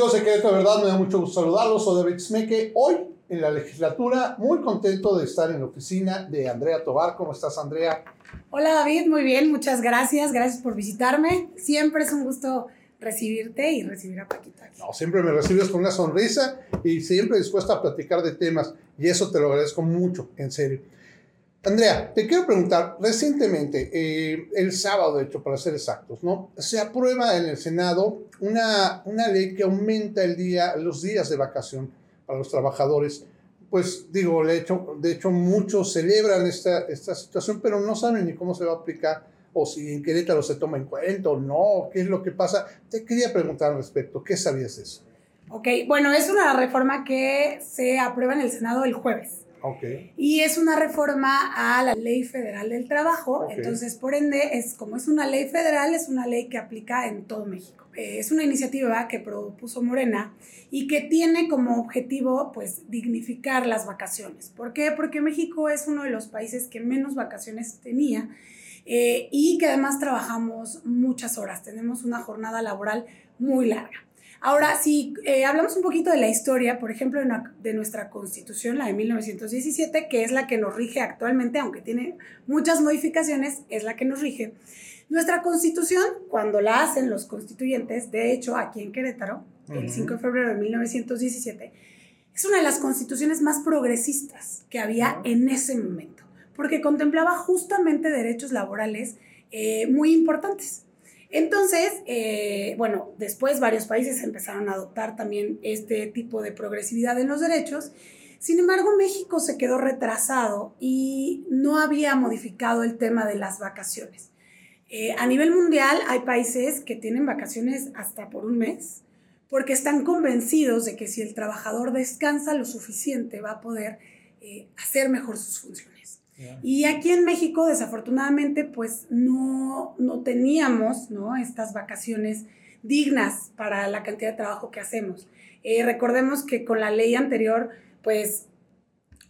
amigos de Querétaro, verdad, me da mucho gusto saludarlos. Soy David Smeke. Hoy en la legislatura, muy contento de estar en la oficina de Andrea Tobar. ¿Cómo estás, Andrea? Hola, David. Muy bien, muchas gracias. Gracias por visitarme. Siempre es un gusto recibirte y recibir a Paquita. No, siempre me recibes con una sonrisa y siempre dispuesta a platicar de temas. Y eso te lo agradezco mucho, en serio. Andrea, te quiero preguntar, recientemente, eh, el sábado, de hecho, para ser exactos, ¿no? Se aprueba en el Senado una, una ley que aumenta el día, los días de vacación para los trabajadores. Pues digo, de hecho, de hecho muchos celebran esta, esta situación, pero no saben ni cómo se va a aplicar o si en Querétaro se toma en cuenta o no, qué es lo que pasa. Te quería preguntar al respecto, ¿qué sabías de eso? Ok, bueno, es una reforma que se aprueba en el Senado el jueves. Okay. Y es una reforma a la ley federal del trabajo. Entonces, por ende, es como es una ley federal, es una ley que aplica en todo México. Eh, es una iniciativa que propuso Morena y que tiene como objetivo, pues, dignificar las vacaciones. ¿Por qué? Porque México es uno de los países que menos vacaciones tenía eh, y que además trabajamos muchas horas. Tenemos una jornada laboral muy larga. Ahora, si eh, hablamos un poquito de la historia, por ejemplo, de nuestra constitución, la de 1917, que es la que nos rige actualmente, aunque tiene muchas modificaciones, es la que nos rige. Nuestra constitución, cuando la hacen los constituyentes, de hecho, aquí en Querétaro, el 5 de febrero de 1917, es una de las constituciones más progresistas que había en ese momento, porque contemplaba justamente derechos laborales eh, muy importantes. Entonces, eh, bueno, después varios países empezaron a adoptar también este tipo de progresividad en los derechos. Sin embargo, México se quedó retrasado y no había modificado el tema de las vacaciones. Eh, a nivel mundial hay países que tienen vacaciones hasta por un mes porque están convencidos de que si el trabajador descansa lo suficiente va a poder eh, hacer mejor sus funciones. Y aquí en México, desafortunadamente, pues no, no teníamos ¿no? estas vacaciones dignas para la cantidad de trabajo que hacemos. Eh, recordemos que con la ley anterior, pues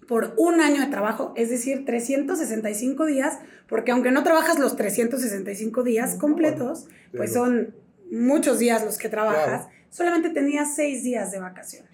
por un año de trabajo, es decir, 365 días, porque aunque no trabajas los 365 días completos, pues son muchos días los que trabajas, solamente tenías seis días de vacaciones.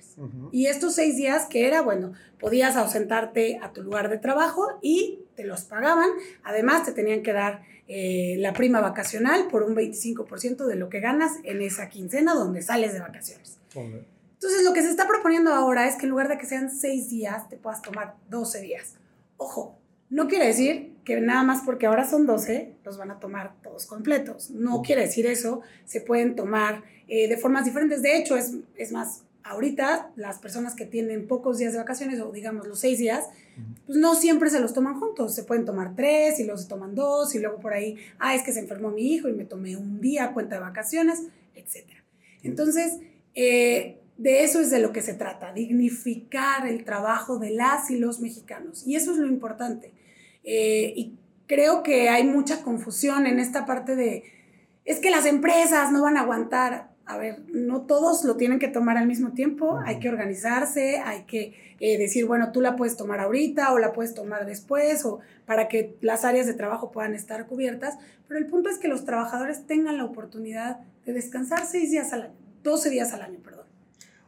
Y estos seis días que era, bueno, podías ausentarte a tu lugar de trabajo y te los pagaban. Además, te tenían que dar eh, la prima vacacional por un 25% de lo que ganas en esa quincena donde sales de vacaciones. Entonces, lo que se está proponiendo ahora es que en lugar de que sean seis días, te puedas tomar 12 días. Ojo, no quiere decir que nada más porque ahora son 12, los van a tomar todos completos. No quiere decir eso. Se pueden tomar eh, de formas diferentes. De hecho, es, es más, ahorita las personas que tienen pocos días de vacaciones o digamos los seis días, pues no siempre se los toman juntos, se pueden tomar tres y luego se toman dos y luego por ahí, ah, es que se enfermó mi hijo y me tomé un día cuenta de vacaciones, etc. Entonces, eh, de eso es de lo que se trata, dignificar el trabajo de las y los mexicanos. Y eso es lo importante. Eh, y creo que hay mucha confusión en esta parte de, es que las empresas no van a aguantar. A ver, no todos lo tienen que tomar al mismo tiempo, hay que organizarse, hay que eh, decir, bueno, tú la puedes tomar ahorita o la puedes tomar después, o para que las áreas de trabajo puedan estar cubiertas, pero el punto es que los trabajadores tengan la oportunidad de descansar seis días al año, 12 días al año, perdón.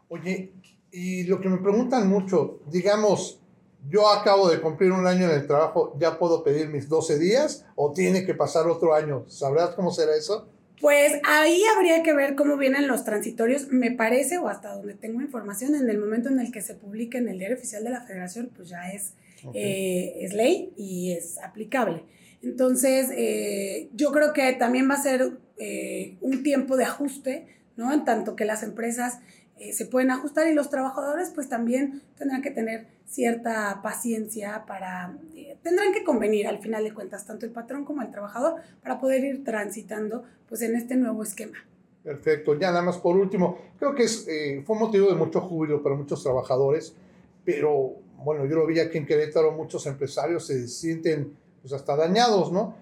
Oye, y lo que me preguntan mucho, digamos, yo acabo de cumplir un año en el trabajo, ¿ya puedo pedir mis 12 días o tiene que pasar otro año? ¿Sabrás cómo será eso? Pues ahí habría que ver cómo vienen los transitorios, me parece, o hasta donde tengo información, en el momento en el que se publique en el diario oficial de la federación, pues ya es, eh, es ley y es aplicable. Entonces, eh, yo creo que también va a ser eh, un tiempo de ajuste, ¿no? En tanto que las empresas eh, se pueden ajustar y los trabajadores pues también tendrán que tener cierta paciencia para, eh, tendrán que convenir al final de cuentas, tanto el patrón como el trabajador, para poder ir transitando pues en este nuevo esquema. Perfecto, ya nada más por último, creo que es, eh, fue motivo de mucho júbilo para muchos trabajadores, pero bueno, yo lo vi aquí en Querétaro, muchos empresarios se sienten pues hasta dañados, ¿no?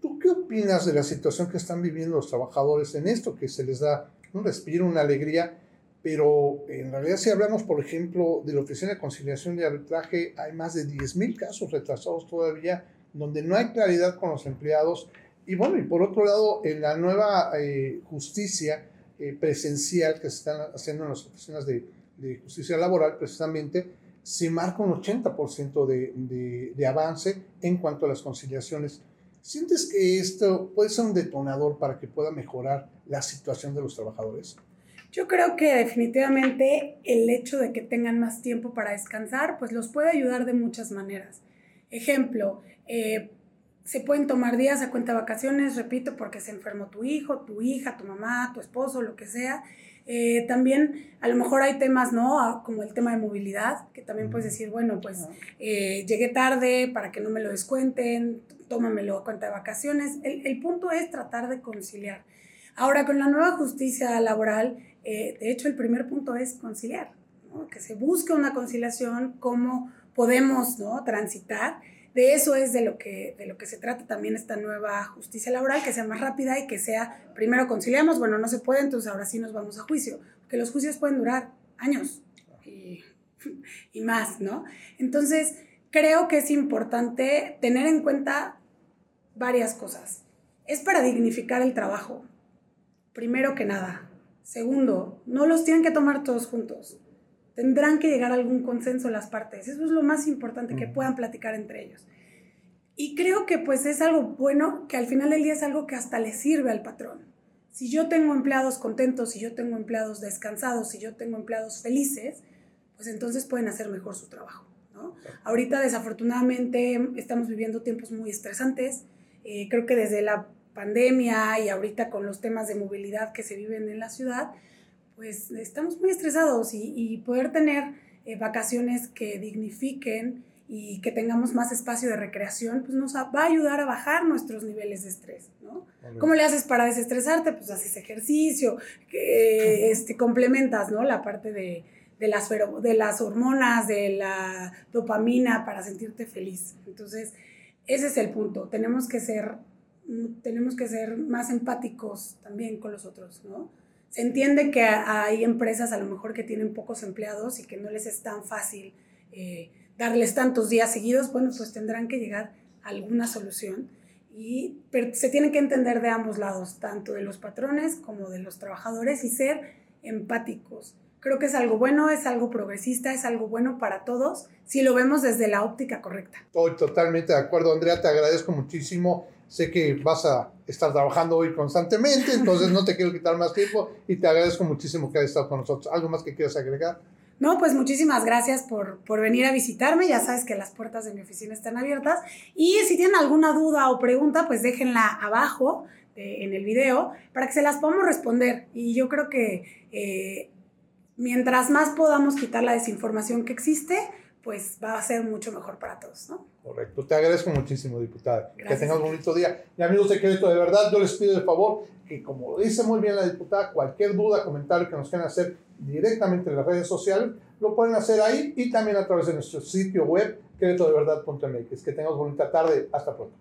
¿Tú qué opinas de la situación que están viviendo los trabajadores en esto, que se les da un respiro, una alegría? Pero en realidad si hablamos, por ejemplo, de la Oficina de Conciliación y Arbitraje, hay más de 10.000 casos retrasados todavía donde no hay claridad con los empleados. Y bueno, y por otro lado, en la nueva eh, justicia, eh, presencial que se están haciendo en las oficinas de, de justicia laboral, precisamente, se marca un 80% de, de, de, avance en cuanto a las conciliaciones. ¿Sientes que esto puede ser un detonador para que pueda mejorar la situación de los trabajadores? Yo creo que definitivamente el hecho de que tengan más tiempo para descansar, pues los puede ayudar de muchas maneras. Ejemplo, eh, se pueden tomar días a cuenta de vacaciones, repito, porque se enfermó tu hijo, tu hija, tu mamá, tu esposo, lo que sea. Eh, también a lo mejor hay temas, ¿no? Como el tema de movilidad, que también puedes decir, bueno, pues eh, llegué tarde para que no me lo descuenten, tómamelo a cuenta de vacaciones. El, el punto es tratar de conciliar. Ahora, con la nueva justicia laboral, eh, de hecho, el primer punto es conciliar, que se busque una conciliación, cómo podemos ¿no? transitar de eso es de lo, que, de lo que se trata también esta nueva justicia laboral, que sea más rápida y que sea, primero conciliamos, bueno, no se puede, entonces ahora sí nos vamos a juicio, porque los juicios pueden durar años y más, ¿no? Entonces, creo que es importante tener en cuenta varias cosas. Es para dignificar el trabajo, primero que nada. Segundo, no los tienen que tomar todos juntos tendrán que llegar a algún consenso las partes. Eso es lo más importante, que puedan platicar entre ellos. Y creo que pues es algo bueno, que al final del día es algo que hasta le sirve al patrón. Si yo tengo empleados contentos, si yo tengo empleados descansados, si yo tengo empleados felices, pues entonces pueden hacer mejor su trabajo. ¿no? Ahorita desafortunadamente estamos viviendo tiempos muy estresantes. Eh, creo que desde la pandemia y ahorita con los temas de movilidad que se viven en la ciudad, pues estamos muy estresados y, poder tener eh, vacaciones que dignifiquen y que tengamos más espacio de recreación, pues nos va a ayudar a bajar nuestros niveles de estrés, ¿no? ¿Cómo le haces para desestresarte? Pues haces ejercicio, que, este, complementas, ¿no? La parte de, de, las, de las hormonas, de la dopamina para sentirte feliz. Entonces, ese es el punto. Tenemos que ser, tenemos que ser más empáticos también con los otros, ¿no? Se entiende que hay empresas a lo mejor que tienen pocos empleados y que no les es tan fácil eh, darles tantos días seguidos, bueno, pues tendrán que llegar a alguna solución. Y se tiene que entender de ambos lados, tanto de los patrones como de los trabajadores y ser empáticos. Creo que es algo bueno, es algo progresista, es algo bueno para todos, si lo vemos desde la óptica correcta. Estoy totalmente de acuerdo, Andrea, te agradezco muchísimo Sé que vas a estar trabajando hoy constantemente, entonces no te quiero quitar más tiempo y te agradezco muchísimo que hayas estado con nosotros. ¿Algo más que quieras agregar? No, pues muchísimas gracias por, por, venir a visitarme. Ya sabes que las puertas de mi oficina están abiertas. Y si tienen alguna duda o pregunta, pues déjenla abajo en el video para que se las podamos responder. Y yo creo que eh, mientras más podamos quitar la desinformación que existe, pues va a ser mucho mejor para todos, ¿no? Correcto. Te agradezco muchísimo, diputada. Que tengas un bonito día. Y amigos de Crédito, de verdad, yo les pido de favor que, como dice muy bien la diputada, cualquier duda, comentario que nos quieran hacer directamente en las redes sociales, lo pueden hacer ahí y también a través de nuestro sitio web, créditodeverdad.mx. Que tengas bonita tarde. Hasta pronto.